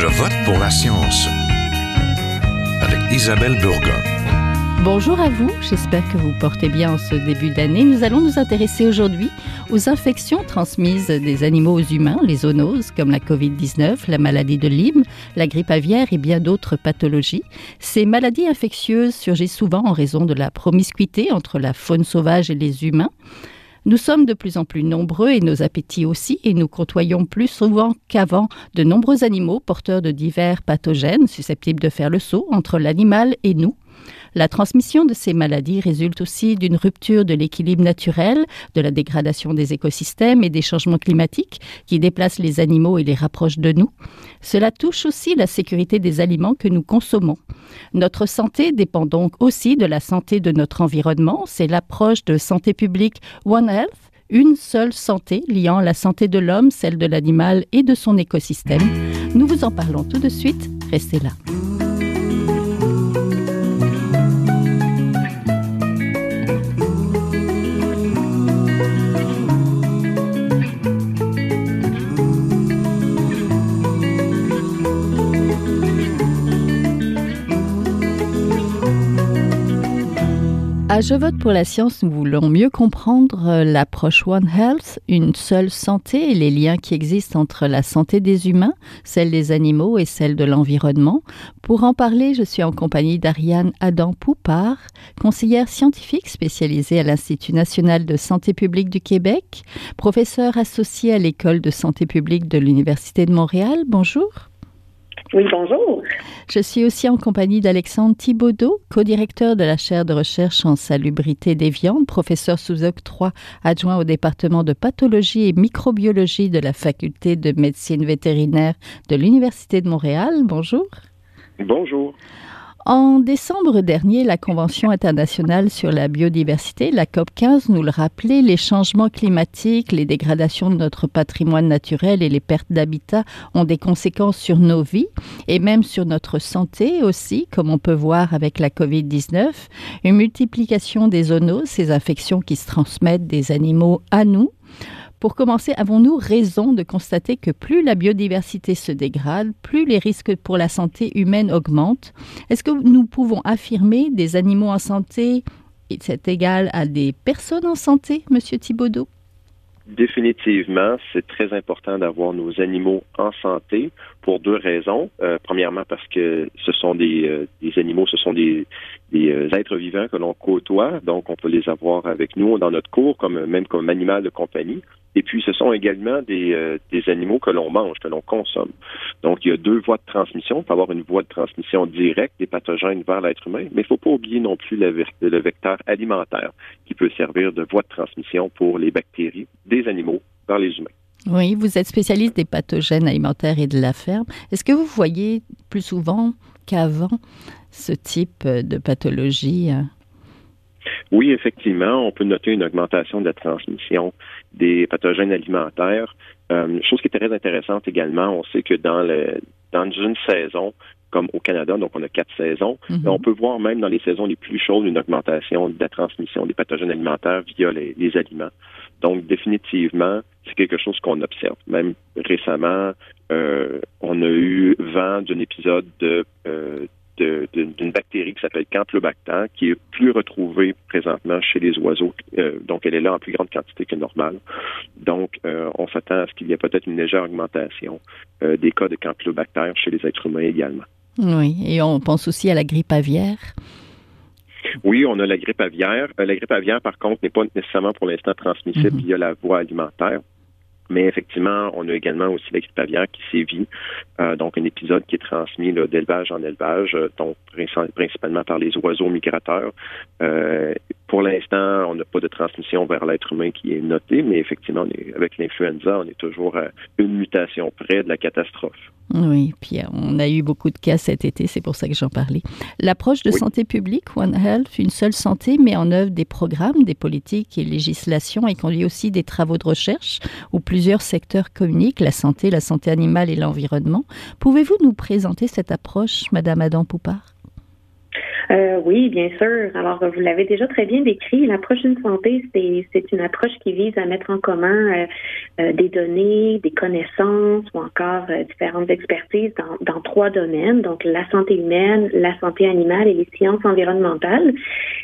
Je vote pour la science avec Isabelle Burgon. Bonjour à vous, j'espère que vous portez bien en ce début d'année. Nous allons nous intéresser aujourd'hui aux infections transmises des animaux aux humains, les zoonoses comme la Covid-19, la maladie de Lyme, la grippe aviaire et bien d'autres pathologies. Ces maladies infectieuses surgissent souvent en raison de la promiscuité entre la faune sauvage et les humains. Nous sommes de plus en plus nombreux et nos appétits aussi, et nous côtoyons plus souvent qu'avant de nombreux animaux porteurs de divers pathogènes susceptibles de faire le saut entre l'animal et nous. La transmission de ces maladies résulte aussi d'une rupture de l'équilibre naturel, de la dégradation des écosystèmes et des changements climatiques qui déplacent les animaux et les rapprochent de nous. Cela touche aussi la sécurité des aliments que nous consommons. Notre santé dépend donc aussi de la santé de notre environnement. C'est l'approche de santé publique One Health une seule santé liant la santé de l'homme, celle de l'animal et de son écosystème. Nous vous en parlons tout de suite. Restez là. À Je vote pour la science, nous voulons mieux comprendre euh, l'approche One Health, une seule santé et les liens qui existent entre la santé des humains, celle des animaux et celle de l'environnement. Pour en parler, je suis en compagnie d'Ariane Adam-Poupard, conseillère scientifique spécialisée à l'Institut national de santé publique du Québec, professeure associée à l'École de santé publique de l'Université de Montréal. Bonjour. Oui, bonjour. Je suis aussi en compagnie d'Alexandre Thibaudot, co-directeur de la chaire de recherche en salubrité des viandes, professeur sous octroi adjoint au département de pathologie et microbiologie de la faculté de médecine vétérinaire de l'Université de Montréal. Bonjour. Bonjour. En décembre dernier, la Convention internationale sur la biodiversité, la COP15, nous le rappelait, les changements climatiques, les dégradations de notre patrimoine naturel et les pertes d'habitat ont des conséquences sur nos vies et même sur notre santé aussi, comme on peut voir avec la COVID-19. Une multiplication des zoonoses, ces infections qui se transmettent des animaux à nous, pour commencer, avons-nous raison de constater que plus la biodiversité se dégrade, plus les risques pour la santé humaine augmentent? Est-ce que nous pouvons affirmer des animaux en santé c'est égal à des personnes en santé, Monsieur Thibaudot Définitivement, c'est très important d'avoir nos animaux en santé pour deux raisons. Euh, premièrement, parce que ce sont des, euh, animaux, ce sont des, des euh, êtres vivants que l'on côtoie, donc on peut les avoir avec nous dans notre cours, comme même comme animal de compagnie. Et puis, ce sont également des, des animaux que l'on mange, que l'on consomme. Donc, il y a deux voies de transmission. On peut avoir une voie de transmission directe des pathogènes vers l'être humain, mais il ne faut pas oublier non plus le, le vecteur alimentaire qui peut servir de voie de transmission pour les bactéries des animaux vers les humains. Oui, vous êtes spécialiste des pathogènes alimentaires et de la ferme. Est-ce que vous voyez plus souvent qu'avant ce type de pathologie oui, effectivement, on peut noter une augmentation de la transmission des pathogènes alimentaires. Euh, chose qui est très intéressante également, on sait que dans, le, dans une saison, comme au Canada, donc on a quatre saisons, mm -hmm. on peut voir même dans les saisons les plus chaudes une augmentation de la transmission des pathogènes alimentaires via les, les aliments. Donc définitivement, c'est quelque chose qu'on observe. Même récemment, euh, on a eu vent d'un épisode de, euh, d'une bactérie qui s'appelle Campylobacter, qui est plus retrouvée présentement chez les oiseaux. Euh, donc, elle est là en plus grande quantité que normale. Donc, euh, on s'attend à ce qu'il y ait peut-être une légère augmentation euh, des cas de Campylobacter chez les êtres humains également. Oui, et on pense aussi à la grippe aviaire. Oui, on a la grippe aviaire. la grippe aviaire, par contre, n'est pas nécessairement pour l'instant transmissible mm -hmm. via la voie alimentaire. Mais effectivement, on a également aussi la grippe aviaire qui sévit, euh, donc un épisode qui est transmis d'élevage en élevage, euh, donc principalement par les oiseaux migrateurs. Euh, pour l'instant, on n'a pas de transmission vers l'être humain qui est notée, mais effectivement, on est, avec l'influenza, on est toujours à une mutation près de la catastrophe. Oui, puis on a eu beaucoup de cas cet été, c'est pour ça que j'en parlais. L'approche de oui. santé publique, One Health, une seule santé, met en œuvre des programmes, des politiques et législations et conduit aussi des travaux de recherche où plusieurs secteurs communiquent, la santé, la santé animale et l'environnement. Pouvez-vous nous présenter cette approche, Madame Adam Poupard? Euh, oui, bien sûr. Alors, vous l'avez déjà très bien décrit. L'approche d'une santé, c'est une approche qui vise à mettre en commun euh, euh, des données, des connaissances ou encore différentes expertises dans, dans, trois domaines, donc la santé humaine, la santé animale et les sciences environnementales.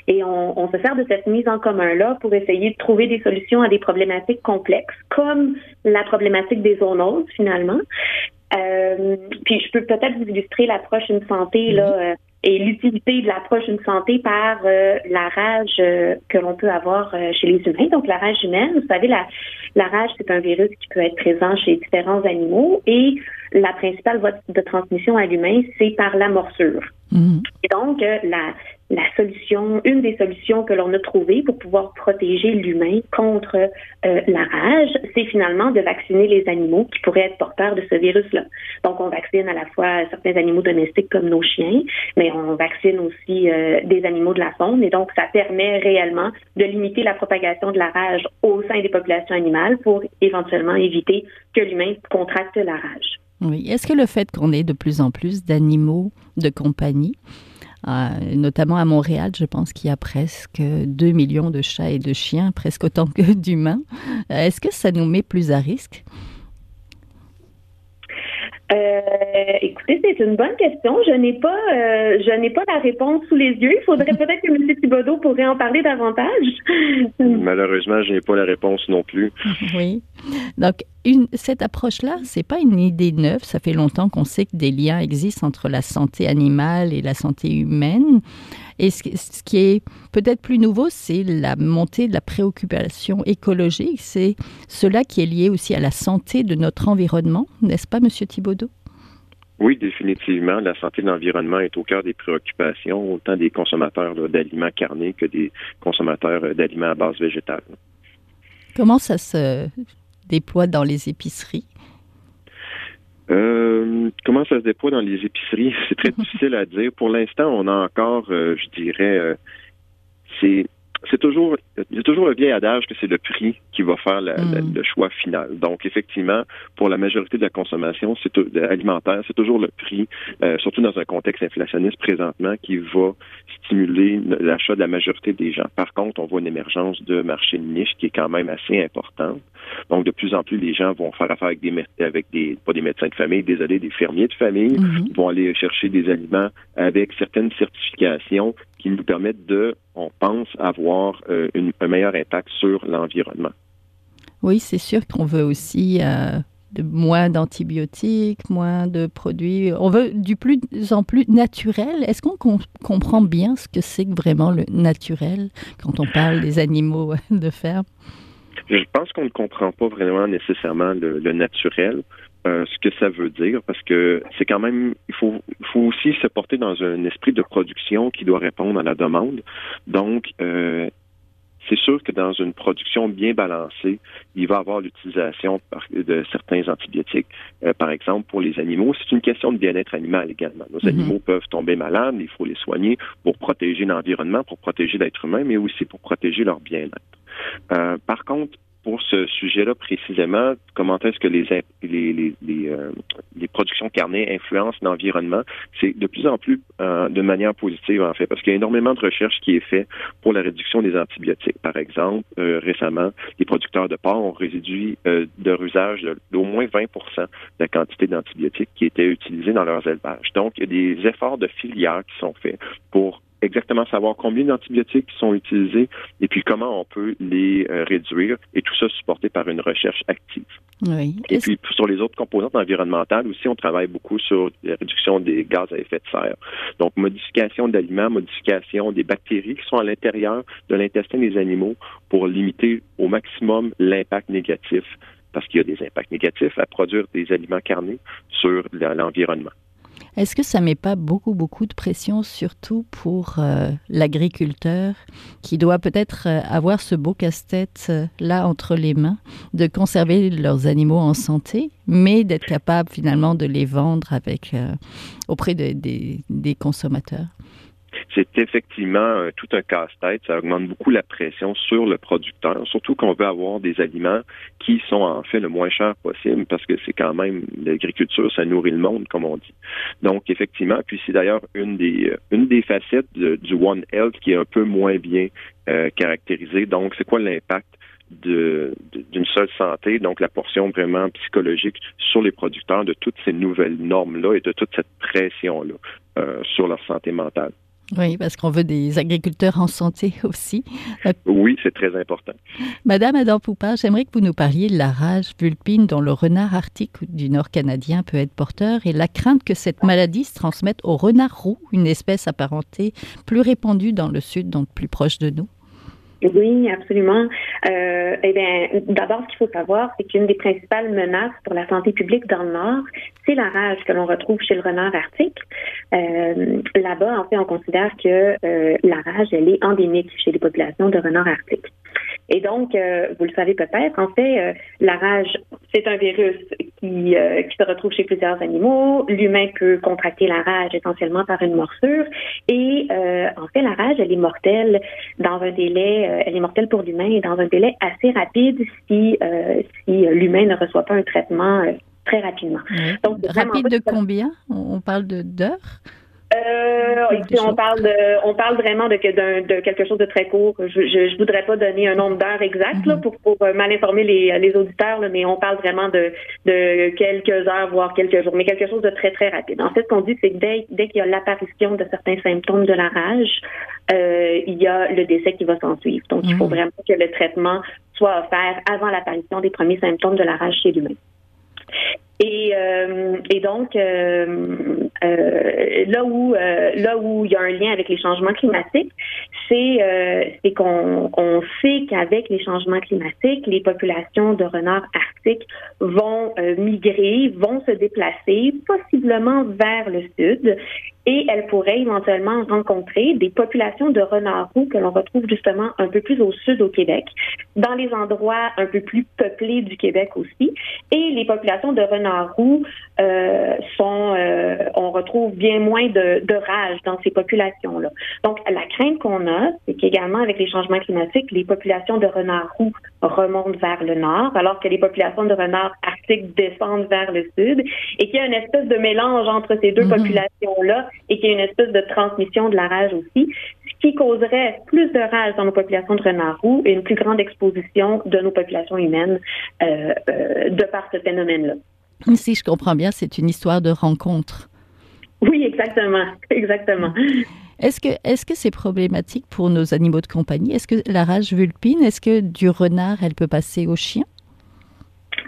Et on, on se sert de cette mise en commun-là pour essayer de trouver des solutions à des problématiques complexes, comme la problématique des zoonoses, finalement. Euh, puis je peux peut-être vous illustrer l'approche une santé là, et l'utilité de l'approche d'une santé par euh, la rage euh, que l'on peut avoir euh, chez les humains. Donc, la rage humaine, vous savez, la, la rage, c'est un virus qui peut être présent chez différents animaux et la principale voie de transmission à l'humain, c'est par la morsure. Mm-hmm. Et donc, la, la solution, une des solutions que l'on a trouvées pour pouvoir protéger l'humain contre euh, la rage, c'est finalement de vacciner les animaux qui pourraient être porteurs de ce virus-là. Donc, on vaccine à la fois certains animaux domestiques comme nos chiens, mais on vaccine aussi euh, des animaux de la faune. Et donc, ça permet réellement de limiter la propagation de la rage au sein des populations animales pour éventuellement éviter que l'humain contracte la rage. Oui. Est-ce que le fait qu'on ait de plus en plus d'animaux de compagnie, notamment à Montréal, je pense qu'il y a presque 2 millions de chats et de chiens, presque autant que d'humains. Euh, est-ce que ça nous met plus à risque? Euh, écoutez, c'est une bonne question. Je n'ai pas, euh, je n'ai pas la réponse sous les yeux. Il faudrait peut-être que M. Thibodeau pourrait en parler davantage. Malheureusement, je n'ai pas la réponse non plus. Oui. Donc, une, cette approche-là, c'est pas une idée neuve. Ça fait longtemps qu'on sait que des liens existent entre la santé animale et la santé humaine. Et ce, qui est peut-être plus nouveau, c'est la montée de la préoccupation écologique. C'est cela qui est lié aussi à la santé de notre environnement, n'est-ce pas, Monsieur Thibaudot? Oui, définitivement. La santé de l'environnement est au cœur des préoccupations, autant des consommateurs d'aliments carnés que des consommateurs euh, d'aliments à base végétale. Comment ça se déploie dans les épiceries? Ça se déploie dans les épiceries? C'est très difficile à dire. Pour l'instant, on a encore, euh, je dirais, euh, c'est c'est toujours, il y a toujours le vieil adage que c'est le prix qui va faire mm. le choix final. Donc, effectivement, pour la majorité de la consommation c'est alimentaire, c'est toujours le prix, euh, surtout dans un contexte inflationniste présentement, qui va stimuler l'achat de la majorité des gens. Par contre, on voit une émergence de marché de niche qui est quand même assez importante. Donc, de plus en plus, les gens vont faire affaire avec des, avec des pas des médecins de famille, désolé, des fermiers de famille, mm-hmm. vont aller chercher des aliments avec certaines certifications qui nous permettent de, on pense, avoir euh, un meilleur impact sur l'environnement. Oui, c'est sûr qu'on veut aussi euh, de, moins d'antibiotiques, moins de produits. On veut du plus en plus naturel. Est-ce qu'on comprend bien ce que c'est vraiment le naturel quand on parle des animaux de ferme? Je pense qu'on ne comprend pas vraiment nécessairement le naturel. Euh, ce que ça veut dire parce que c'est quand même il faut faut aussi se porter dans un esprit de production qui doit répondre à la demande. Donc euh, c'est sûr que dans une production bien balancée, il va y avoir l'utilisation de certains antibiotiques. Euh, par exemple, pour les animaux, c'est une question de bien-être animal également. Nos mhm. animaux peuvent tomber malades, il faut les soigner pour protéger l'environnement, pour protéger l'être humain, mais aussi pour protéger leur bien-être. Par contre, pour ce sujet-là précisément, comment est-ce que les les, euh, les productions carnées influencent l'environnement, c'est de plus en plus euh, de manière positive en fait, parce qu'il y a énormément de recherches qui est fait pour la réduction des antibiotiques. Par exemple, euh, récemment, les producteurs de porc ont réduit leur usage d'au moins 20% de la quantité d'antibiotiques qui étaient utilisés dans leurs élevages. Donc, il y a des efforts de filière qui sont faits pour exactement savoir combien d'antibiotiques sont utilisés et puis comment on peut les euh, réduire et tout ça supporté par une recherche active. Oui. Et puis sur les autres composantes environnementales aussi, on travaille beaucoup sur la réduction des gaz à effet de serre. Donc modification d'aliments, modification des bactéries qui sont à l'intérieur de l'intestin des animaux pour limiter au maximum l'impact négatif parce qu'il y a des impacts négatifs à produire des aliments carnés sur l'environnement. Est-ce que ça met pas beaucoup, beaucoup de pression, surtout pour euh, l'agriculteur qui doit peut-être euh, avoir ce beau casse-tête euh, entre les mains, de conserver leurs animaux en santé, mais d'être capable finalement de les vendre avec, auprès des consommateurs? C'est effectivement tout un casse-tête. Ça augmente beaucoup la pression sur le producteur, surtout qu'on veut avoir des aliments qui sont en fait le moins cher possible parce que c'est quand même l'agriculture, ça nourrit le monde, comme on dit. Donc, effectivement, puis c'est d'ailleurs une des une des facettes du One Health qui est un peu moins bien euh, caractérisée. Donc, c'est quoi l'impact d'une seule santé, donc la portion vraiment psychologique sur les producteurs de toutes ces nouvelles normes-là et de toute cette pression-là euh, sur leur santé mentale. Oui, parce qu'on veut des agriculteurs en santé aussi. Oui, c'est très important. Madame Adam Poupard, j'aimerais que vous nous parliez de la rage vulpine dont le renard arctique du nord canadien peut être porteur et la crainte que cette maladie se transmette au renard roux, une espèce apparentée plus répandue dans le sud, donc plus proche de nous. Oui, absolument. Euh, eh bien, d'abord, ce qu'il faut savoir, c'est qu'une des principales menaces pour la santé publique dans le Nord, c'est la rage que l'on retrouve chez le renard arctique. Euh, là-bas, en fait, on considère que euh, la rage, elle est endémique chez les populations de renards arctiques. Et donc, euh, vous le savez peut-être, en fait, euh, la rage, c'est un virus qui, euh, qui se retrouve chez plusieurs animaux. L'humain peut contracter la rage essentiellement par une morsure. Et en fait, la rage, elle est mortelle dans un délai, elle est mortelle pour l'humain et dans un délai assez rapide si, si l'humain ne reçoit pas un traitement très rapidement. Donc, rapide de combien? On parle de d'heures? Euh, on parle de, on parle vraiment de, de, quelque chose de très court. Je, je, voudrais pas donner un nombre d'heures exact là, mhm. pour, pour euh, mal informer les, les auditeurs, mais on parle vraiment de, de quelques heures, voire quelques jours, mais quelque chose de très très rapide. En fait, ce qu'on dit, c'est que dès, dès qu'il y a l'apparition de certains symptômes de la rage, euh, il y a le décès qui va s'en suivre. Donc, il faut mhm. vraiment que le traitement soit offert avant l'apparition des premiers symptômes de la rage chez l'humain. Et, euh, et donc euh, euh, là où là où il y a un lien avec les changements climatiques, c'est c'est qu'on on sait qu'avec les changements climatiques, les populations de renards arctiques vont migrer, vont se déplacer possiblement vers le sud et elles pourraient éventuellement rencontrer des populations de renards roux que l'on retrouve justement un peu plus au sud au Québec, dans les endroits un peu plus peuplés du Québec aussi. Et les populations de renards roux euh, sont, euh, on retrouve bien moins de, de rage dans ces populations-là. Donc, la crainte qu'on a, c'est qu'également avec les changements climatiques, les populations de renards roux remontent vers le nord, alors que les populations de renards arctiques descendent vers le sud, et qu'il y a une espèce de mélange entre ces deux mm-hmm. populations-là et qu'il y a une espèce de transmission de la rage aussi, ce qui causerait plus de rage dans nos populations de renards roux et une plus grande exposition de nos populations humaines euh, euh, de par ce phénomène-là. Si je comprends bien, c'est une histoire de rencontre. Oui, exactement, exactement. Est-ce que est-ce que c'est problématique pour nos animaux de compagnie? Est-ce que la rage vulpine, est-ce que du renard, elle peut passer au chien?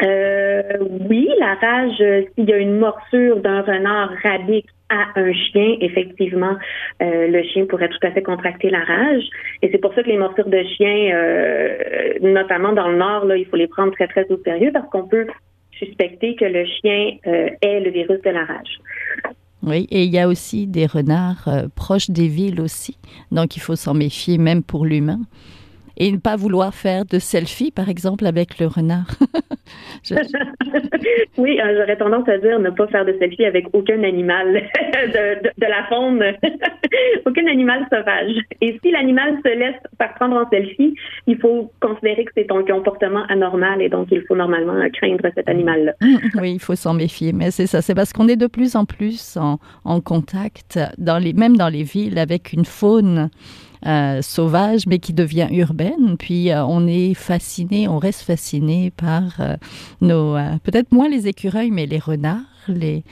Euh, oui, la rage, s'il y a une morsure d'un renard rabique à un chien, effectivement, euh, le chien pourrait tout à fait contracter la rage. Et c'est pour ça que les morsures de chien, euh, notamment dans le nord, là, il faut les prendre très très au sérieux parce qu'on peut suspecter que le chien est le virus de la rage. Oui, et il y a aussi des renards proches des villes aussi, donc il faut s'en méfier même pour l'humain et ne pas vouloir faire de selfie, par exemple, avec le renard. oui, euh, j'aurais tendance à dire ne pas faire de selfie avec aucun animal de, de, la faune, aucun animal sauvage. Et si l'animal se laisse faire prendre en selfie, il faut considérer que c'est un comportement anormal et donc il faut normalement craindre cet animal-là. oui, il faut s'en méfier, mais c'est ça, c'est parce qu'on est de plus en plus en, en contact, dans les, même dans les villes, avec une faune euh, sauvage, mais qui devient urbaine. Puis euh, on est fasciné, on reste fasciné par euh, nos, peut-être moins les écureuils, mais les renards, les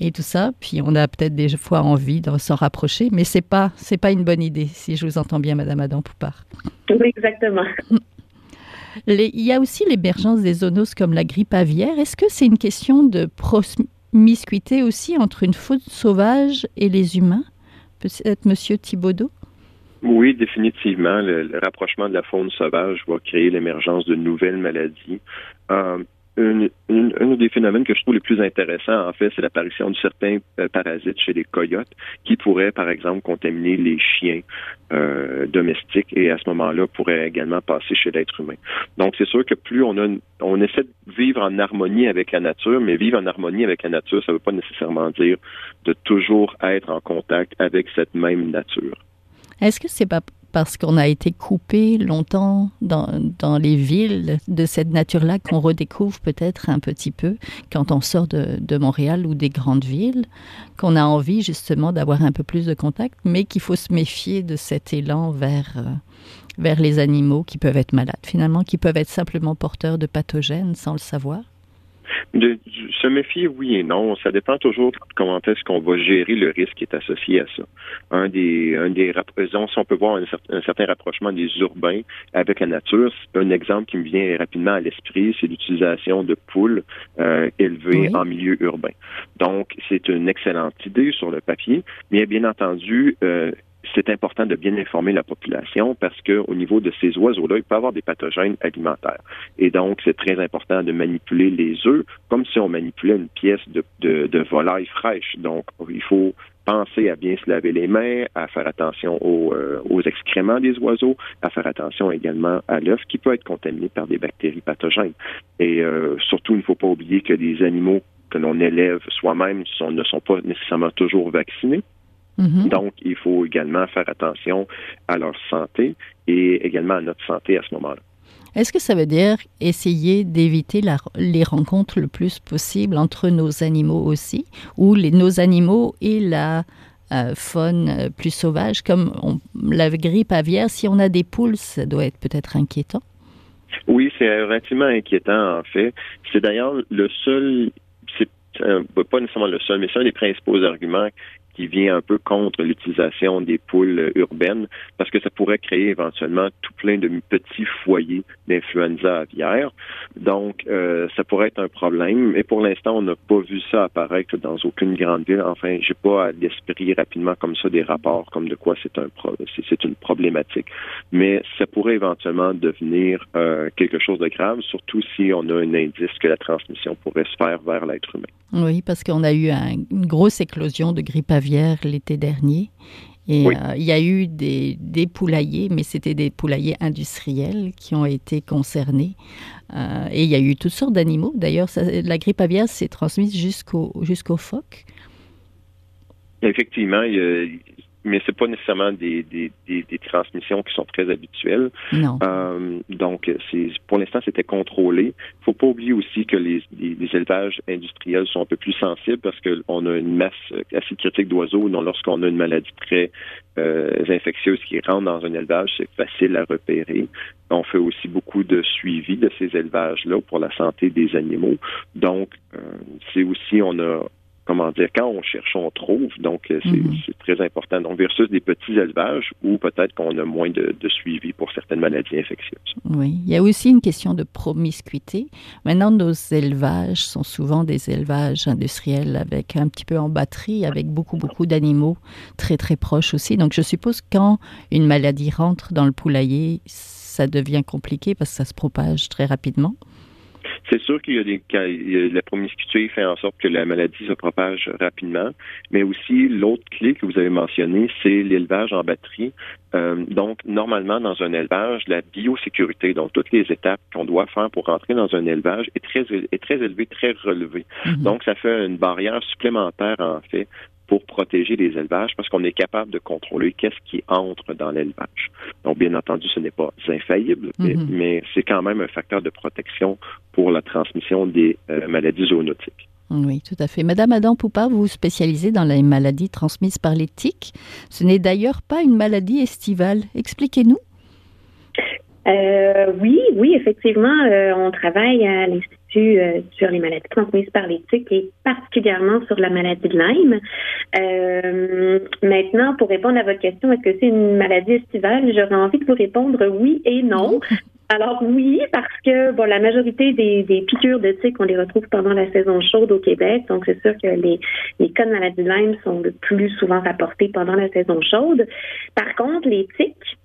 et tout ça. Puis on a peut-être des fois envie de s'en rapprocher, mais c'est pas c'est pas une bonne idée, si je vous entends bien, Madame Adam Poupard. Oui, exactement. il y a aussi l'émergence des zoonoses comme la grippe aviaire. Est-ce que c'est une question de promiscuité aussi entre une faune sauvage et les humains? Peut-être Monsieur Thibaudot oui, définitivement. Le, rapprochement de la faune sauvage va créer l'émergence de nouvelles maladies. Euh, un des phénomènes que je trouve les plus intéressants, en fait, c'est l'apparition de certains euh, parasites chez les coyotes qui pourraient, par exemple, contaminer les chiens euh, domestiques et à ce moment-là pourraient également passer chez l'être humain. Donc, c'est sûr que plus on a, on essaie de vivre en harmonie avec la nature, mais vivre en harmonie avec la nature, ça ne veut pas nécessairement dire de toujours être en contact avec cette même nature. Est-ce que c'est pas parce qu'on a été coupé longtemps dans, dans les villes de cette nature-là qu'on redécouvre peut-être un petit peu quand on sort de, de Montréal ou des grandes villes, qu'on a envie justement d'avoir un peu plus de contact, mais qu'il faut se méfier de cet élan vers, euh, vers les animaux qui peuvent être malades, finalement, qui peuvent être simplement porteurs de pathogènes sans le savoir? De, se méfier, oui et non. Ça dépend toujours de comment est-ce qu'on va gérer le risque qui est associé à ça. Un des, un des si on peut voir un, certain rapprochement des urbains avec la nature, un exemple qui me vient rapidement à l'esprit, c'est l'utilisation de poules euh, élevées en milieu urbain. Donc, c'est une excellente idée sur le papier, mais bien entendu, euh, c'est important de bien informer la population parce qu'au niveau de ces oiseaux-là, il peut y avoir des pathogènes alimentaires. Et donc, c'est très important de manipuler les œufs comme si on manipulait une pièce de, de, volaille fraîche. Donc, il faut penser à bien se laver les mains, à faire attention aux, euh, aux excréments des oiseaux, à faire attention également à l'œuf qui peut être contaminé par des bactéries pathogènes. Et euh, surtout, il ne faut pas oublier que les animaux que l'on élève soi-même ne sont pas nécessairement toujours vaccinés. Mm-hmm. Donc, il faut également faire attention à leur santé et également à notre santé à ce moment-là. Est-ce que ça veut dire essayer d'éviter les rencontres le plus possible entre nos animaux aussi, ou les, nos animaux et la euh, faune euh, plus sauvage, comme la grippe aviaire Si on a des poules, ça doit être peut-être inquiétant? Oui, c'est relativement inquiétant en fait. C'est d'ailleurs le seul, c'est pas nécessairement le seul, mais c'est un des principaux arguments qui vient un peu contre l'utilisation des poules urbaines parce que ça pourrait créer éventuellement tout plein de petits foyers d'influenza aviaire. Donc, euh, ça pourrait être un problème. Mais pour l'instant, on n'a pas vu ça apparaître dans aucune grande ville. Enfin, j'ai pas à l'esprit rapidement comme ça des rapports comme de quoi c'est un c'est une problématique. Mais ça pourrait éventuellement devenir euh, quelque chose de grave, surtout si on a un indice que la transmission pourrait se faire vers l'être humain. Oui, parce qu'on a eu une grosse éclosion de grippe aviaire l'été dernier. Et euh, il y a eu des, des poulaillers, mais c'était des poulaillers industriels qui ont été concernés. Euh, et il y a eu toutes sortes d'animaux. D'ailleurs, la grippe aviaire s'est transmise jusqu'aux jusqu'aux phoques. Effectivement, il y a, mais c'est pas nécessairement des, des, des, des, transmissions qui sont très habituelles. Non. Euh, donc, c'est pour l'instant, c'était contrôlé. Il faut pas oublier aussi que les, les, élevages industriels sont un peu plus sensibles parce qu'on a une masse assez critique d'oiseaux. Donc, lorsqu'on a une maladie très euh, infectieuse qui rentre dans un élevage, c'est facile à repérer. On fait aussi beaucoup de suivi de ces élevages-là pour la santé des animaux. Donc, euh, c'est aussi, on a comment dire, quand on cherche, on trouve. Donc, euh, mhm. c'est très important. Donc, versus des petits élevages où peut-être qu'on a moins de, suivi pour certaines maladies infectieuses. Oui. Il y a aussi une question de promiscuité. Maintenant, nos élevages sont souvent des élevages industriels avec un petit peu en batterie, avec beaucoup, beaucoup d'animaux très, très proches aussi. Donc, je suppose quand une maladie rentre dans le poulailler, ça devient compliqué parce que ça se propage très rapidement. C'est sûr qu'il y a des la promiscuité fait en sorte que la maladie se propage rapidement, mais aussi l'autre clé que vous avez mentionné, c'est l'élevage en batterie. Euh, donc, normalement, dans un élevage, la biosécurité, donc toutes les étapes qu'on doit faire pour rentrer dans un élevage, est très, est très élevée, très relevée. Mm-hmm. Donc, ça fait une barrière supplémentaire, en fait, pour protéger les élevages parce qu'on est capable de contrôler qu'est-ce qui entre dans l'élevage. Donc, bien entendu, ce n'est pas infaillible, mais, mhm. c'est quand même un facteur de protection pour la transmission des euh, maladies zoonotiques. Oui, tout à fait. Madame Adam Poupard, vous vous spécialisez dans les maladies transmises par les tiques. Ce n'est d'ailleurs pas une maladie estivale. Expliquez-nous. Euh, oui, oui, effectivement, euh, on travaille à l'Institut sur les maladies transmises par les tiques et particulièrement sur la maladie de Lyme. maintenant, pour répondre à votre question, est-ce que c'est une maladie estivale? J'aurais envie de vous répondre oui et non. Alors oui, parce que bon, la majorité des, des piqûres de tiques, on les retrouve pendant la saison chaude au Québec. Donc c'est sûr que les, les cas de maladie de Lyme sont le plus souvent rapportés pendant la saison chaude. Par contre, les tiques,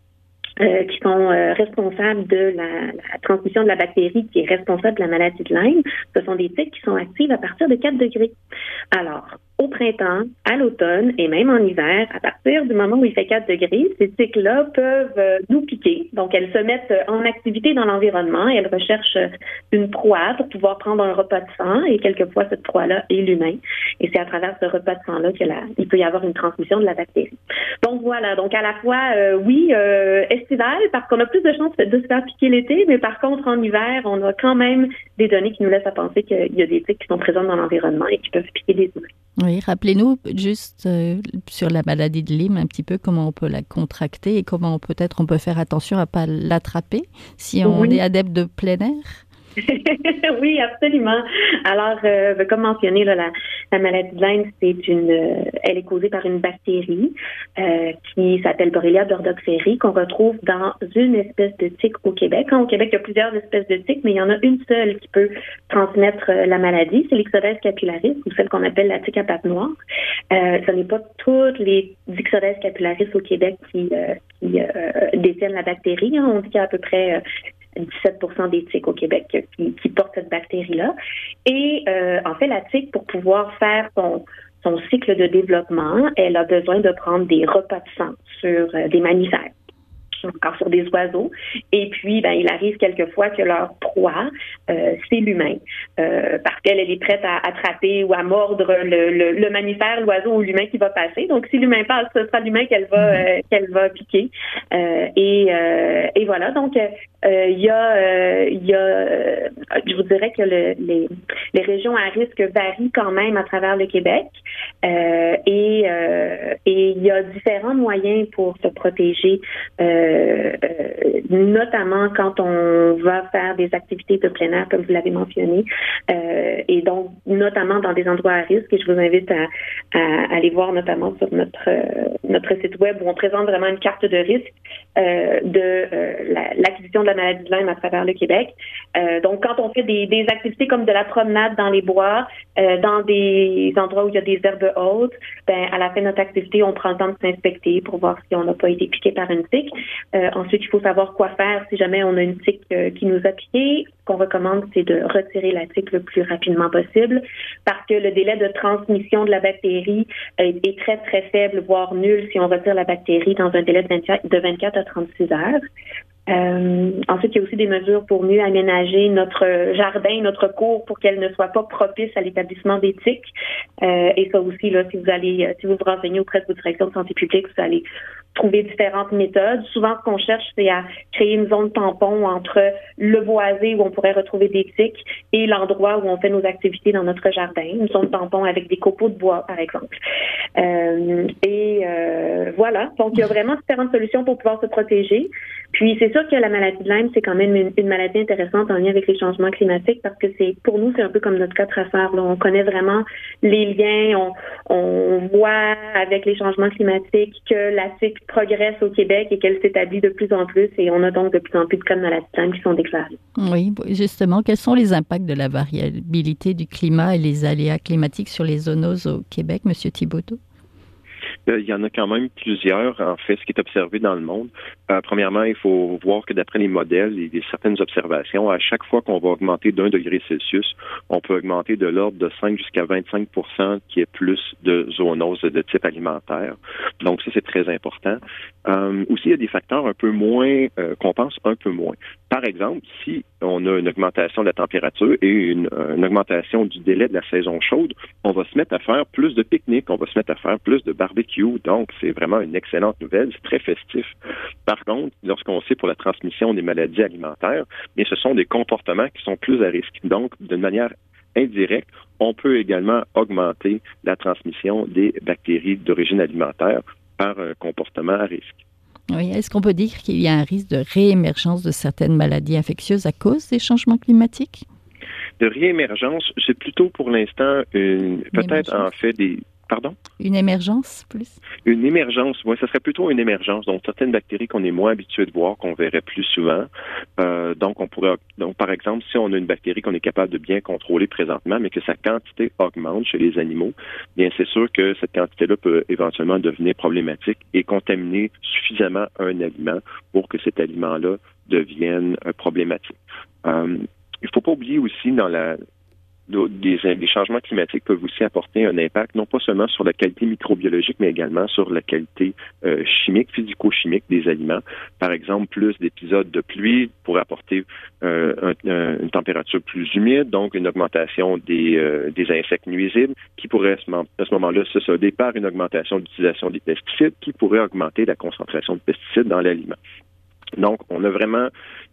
euh, qui sont euh, responsables de la, transmission de la bactérie qui est responsable de la maladie de Lyme. Ce sont des tiques qui sont actives à partir de 4 degrés. Alors, au printemps, à l'automne et même en hiver, à partir du moment où il fait 4 degrés, ces tiques-là peuvent euh, nous piquer. Donc, elles se mettent en activité dans l'environnement et elles recherchent une proie pour pouvoir prendre un repas de sang et quelquefois cette proie-là est l'humain. Et c'est à travers ce repas de sang-là qu'il peut y avoir une transmission de la bactérie. Donc voilà, donc à la fois, oui, estival parce qu'on a plus de chances de se faire piquer l'été, mais par contre, en hiver, on a quand même des données qui nous laissent à penser qu'il y a des tiques qui sont présentes dans l'environnement et qui peuvent piquer des humains. Oui, rappelez-nous juste euh, sur la maladie de Lyme un petit peu comment on peut la contracter et comment peut-être on peut faire attention à pas l'attraper si on est adepte de plein air. oui, absolument. Alors, euh, comme mentionné, la, la, maladie de Lyme, c'est une, euh, elle est causée par une bactérie euh, qui s'appelle Borrelia burgdorferi qu'on retrouve dans une espèce de tique au Québec. Au Québec, il y a plusieurs espèces de tiques, mais il y en a une seule qui peut transmettre euh, la maladie, c'est l'Ixodes capillaris, ou celle qu'on appelle la tique à pattes noires. Euh, ce n'est pas toutes les Ixodes capillaris au Québec qui, qui détiennent la bactérie. Hein. On dit qu'il y a à peu près 17% des tiques au Québec qui, portent cette bactérie-là. Et euh, en fait, la tique, pour pouvoir faire son, son cycle de développement, elle a besoin de prendre des repas de sang sur euh, des mammifères encore sur des oiseaux. Et puis, ben, il arrive quelquefois que leur proie, euh, c'est l'humain, euh, parce qu'elle elle est prête à attraper ou à mordre le, le, le mammifère, l'oiseau ou l'humain qui va passer. Donc, si l'humain passe, ce sera l'humain qu'elle va mm-hmm. euh, qu'elle va piquer. Et, et voilà. Donc, il y a, il y a, je vous dirais que le, les, les régions à risque varient quand même à travers le Québec. et et il y a différents moyens pour se protéger. Euh, euh, notamment quand on va faire des activités de plein air, comme vous l'avez mentionné, euh, et donc notamment dans des endroits à risque. Et je vous invite à, aller voir notamment sur notre euh, notre site web où on présente vraiment une carte de risque de l'acquisition de la maladie de Lyme à travers le Québec. donc, quand on fait des, des, activités comme de la promenade dans les bois, dans des endroits où il y a des herbes hautes, ben à la fin de notre activité, on prend le temps de s'inspecter pour voir si on n'a pas été piqué par une tique. Euh, ensuite, il faut savoir quoi faire si jamais on a une tique euh, qui nous a piqué. Ce qu'on recommande, c'est de retirer la tique le plus rapidement possible parce que le délai de transmission de la bactérie euh, est, très, très faible, voire nul si on retire la bactérie dans un délai de 24, de 24 à 36 heures. Euh, ensuite, il y a aussi des mesures pour mieux aménager notre jardin, notre cour, pour qu'elle ne soit pas propice à l'établissement des tiques. Euh, et ça aussi, là, si vous allez, euh, si vous vous renseignez auprès de votre direction de santé publique, vous allez trouver différentes méthodes. Souvent, ce qu'on cherche, c'est à créer une zone tampon entre le boisé où on pourrait retrouver des tiques et l'endroit où on fait nos activités dans notre jardin. Une zone tampon avec des copeaux de bois, par exemple. Euh, et euh, voilà. Donc, il y a vraiment différentes solutions pour pouvoir se protéger. Puis c'est sûr que la maladie de Lyme, c'est quand même une, maladie intéressante en lien avec les changements climatiques parce que c'est pour nous, c'est un peu comme notre cas traceur. On connaît vraiment les liens, on, on voit avec les changements climatiques que la cycle progresse au Québec et qu'elle s'établit de plus en plus et on a donc de plus en plus de cas de maladie de Lyme qui sont déclarés. Oui, justement, quels sont les impacts de la variabilité du climat et les aléas climatiques sur les zoonoses au Québec, Monsieur Thibaudot? Euh, il y en a quand même plusieurs, en fait, ce qui est observé dans le monde. Euh, premièrement, il faut voir que d'après les modèles et certaines observations, à chaque fois qu'on va augmenter d'un degré Celsius, on peut augmenter de l'ordre de 5 jusqu'à 25% qui est plus de zoonoses de type alimentaire. Donc, ça, c'est très important. Euh, aussi, il y a des facteurs un peu moins, qu'on pense un peu moins. Par exemple, si on a une augmentation de la température et une, une, augmentation du délai de la saison chaude, on va se mettre à faire plus de pique-niques, on va se mettre à faire plus de barbecue. Donc, c'est vraiment une excellente nouvelle, c'est très festif. Par contre, lorsqu'on sait pour la transmission des maladies alimentaires, mais ce sont des comportements qui sont plus à risque. Donc, d'une manière indirecte, on peut également augmenter la transmission des bactéries d'origine alimentaire par un comportement à risque. Oui, est-ce qu'on peut dire qu'il y a un risque de réémergence de certaines maladies infectieuses à cause des changements climatiques? De réémergence, c'est plutôt pour l'instant peut-être en fait des Pardon? Une émergence plus? Une émergence, oui, ce serait plutôt une émergence. Donc, certaines bactéries qu'on est moins habitué de voir, qu'on verrait plus souvent. Euh, donc, on pourrait, donc, par exemple, si on a une bactérie qu'on est capable de bien contrôler présentement, mais que sa quantité augmente chez les animaux, bien, c'est sûr que cette quantité-là peut éventuellement devenir problématique et contaminer suffisamment un aliment pour que cet aliment-là devienne euh, problématique. Euh, il ne faut pas oublier aussi dans la des, des, changements climatiques peuvent aussi apporter un impact non pas seulement sur la qualité microbiologique, mais également sur la qualité euh, chimique, physico-chimique des aliments. Par exemple, plus d'épisodes de pluie pourraient apporter euh, une température plus humide, donc une augmentation des, euh, des insectes nuisibles, qui pourrait à ce moment-là se solder par une augmentation d'utilisation des pesticides, qui pourrait augmenter la concentration de pesticides dans l'aliment. Donc, on a vraiment,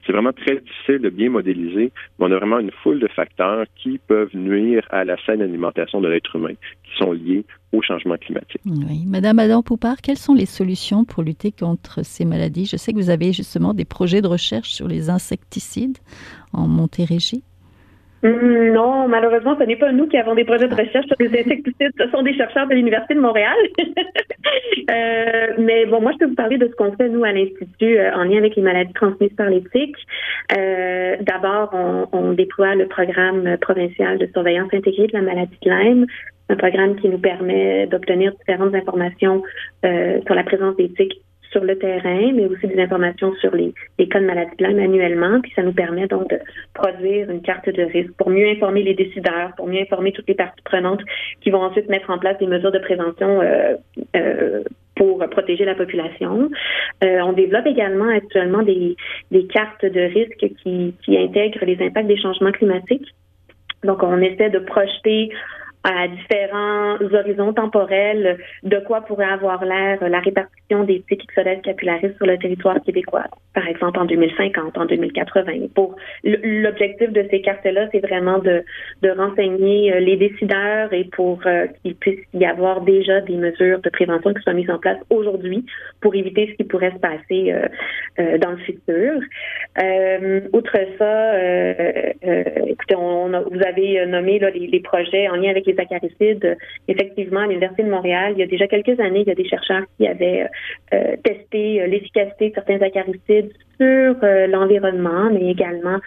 c'est vraiment très difficile de bien modéliser, mais on a vraiment une foule de facteurs qui peuvent nuire à la saine alimentation de l'être humain, qui sont liés au changement climatique. Oui. Madame Adam Poupard, quelles sont les solutions pour lutter contre ces maladies? Je sais que vous avez justement des projets de recherche sur les insecticides en Montérégie. Non, malheureusement, ce n'est pas nous qui avons des projets de recherche sur les insecticides. Ce sont des chercheurs de l'Université de Montréal. euh, mais bon, moi, je peux vous parler de ce qu'on fait, nous, à l'Institut, euh, en lien avec les maladies transmises par l'éthique. Euh, D'abord, on, on, déploie le programme provincial de surveillance intégrée de la maladie de Lyme, un programme qui nous permet d'obtenir différentes informations sur la présence d'éthique sur le terrain, mais aussi des informations sur les, cas de maladie de annuellement. Puis ça nous permet donc de produire une carte de risque pour mieux informer les décideurs, pour mieux informer toutes les parties prenantes qui vont ensuite mettre en place des mesures de prévention euh, euh, pour protéger la population. Euh, on développe également actuellement des, cartes de risque qui intègrent les impacts des changements climatiques. Donc, on essaie de projeter à différents horizons temporels de quoi pourrait avoir l'air la répartition des tiques ixodes capillaris sur le territoire québécois, par exemple en 2050, en 2080. Pour l'objectif de ces cartes-là, c'est vraiment de, renseigner euh, les décideurs et pour euh, qu'il puisse y avoir déjà des mesures de prévention qui soient mises en place aujourd'hui pour éviter ce qui pourrait se passer euh, dans le futur. outre ça, écoutez, on, vous avez nommé les, les projets en lien avec les acaricides. Effectivement, à l'Université de Montréal, il y a déjà quelques années, il y a des chercheurs qui avaient euh, testé euh, l'efficacité de certains acaricides sur euh, l'environnement, mais également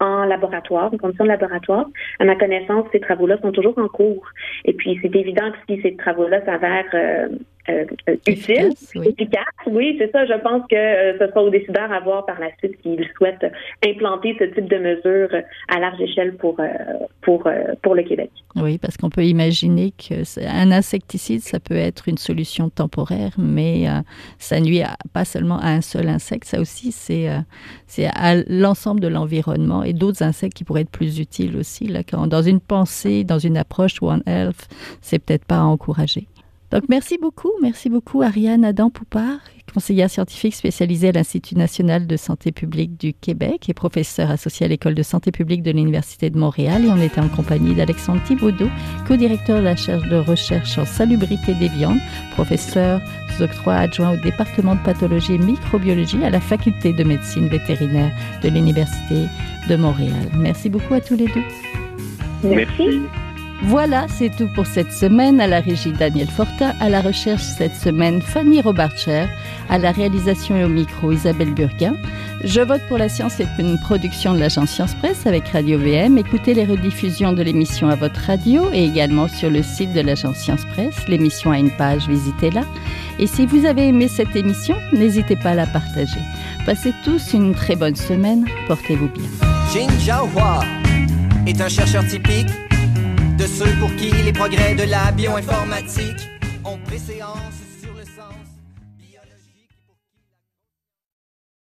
en laboratoire, en conditions de laboratoire. À ma connaissance, ces travaux-là sont toujours en cours. Et puis, c'est évident que si ces travaux-là s'avèrent euh, euh, utile, efficace. Oui, c'est ça. Je pense que euh, ce sera aux décideurs à voir par la suite s'ils souhaitent implanter ce type de mesures à large échelle pour, pour, pour le Québec. Oui, parce qu'on peut imaginer qu'un insecticide, ça peut être une solution temporaire, mais ça nuit pas seulement à un seul insecte, ça aussi, c'est c'est à l'ensemble de l'environnement et d'autres insectes qui pourraient être plus utiles aussi. Là, quand, dans une pensée, dans une approche One Health, c'est peut-être pas à encourager. Donc merci beaucoup, merci beaucoup Ariane Adam Poupard, conseillère scientifique spécialisée à l'Institut national de santé publique du Québec et professeure associée à l'École de santé publique de l'Université de Montréal. Et on était en compagnie d'Alexandre Thibaudot, co-directeur de la chaire de recherche en salubrité des viandes, professeur sous octroi adjoint au département de pathologie et microbiologie à la faculté de médecine vétérinaire de l'Université de Montréal. Merci beaucoup à tous les deux. Merci. Voilà, c'est tout pour cette semaine. À la régie Daniel Fortin, à la recherche cette semaine Fanny Robarcher, à la réalisation et au micro Isabelle Burguin. Je vote pour la science est une production de l'agence Science Presse avec Radio VM. Écoutez les rediffusions de l'émission à votre radio et également sur le site de l'agence Science Presse. L'émission a une page, visitez-la. Et si vous avez aimé cette émission, n'hésitez pas à la partager. Passez tous une très bonne semaine. Portez-vous bien. Jin est un chercheur typique de ceux pour qui les progrès de la bioinformatique ont préséance.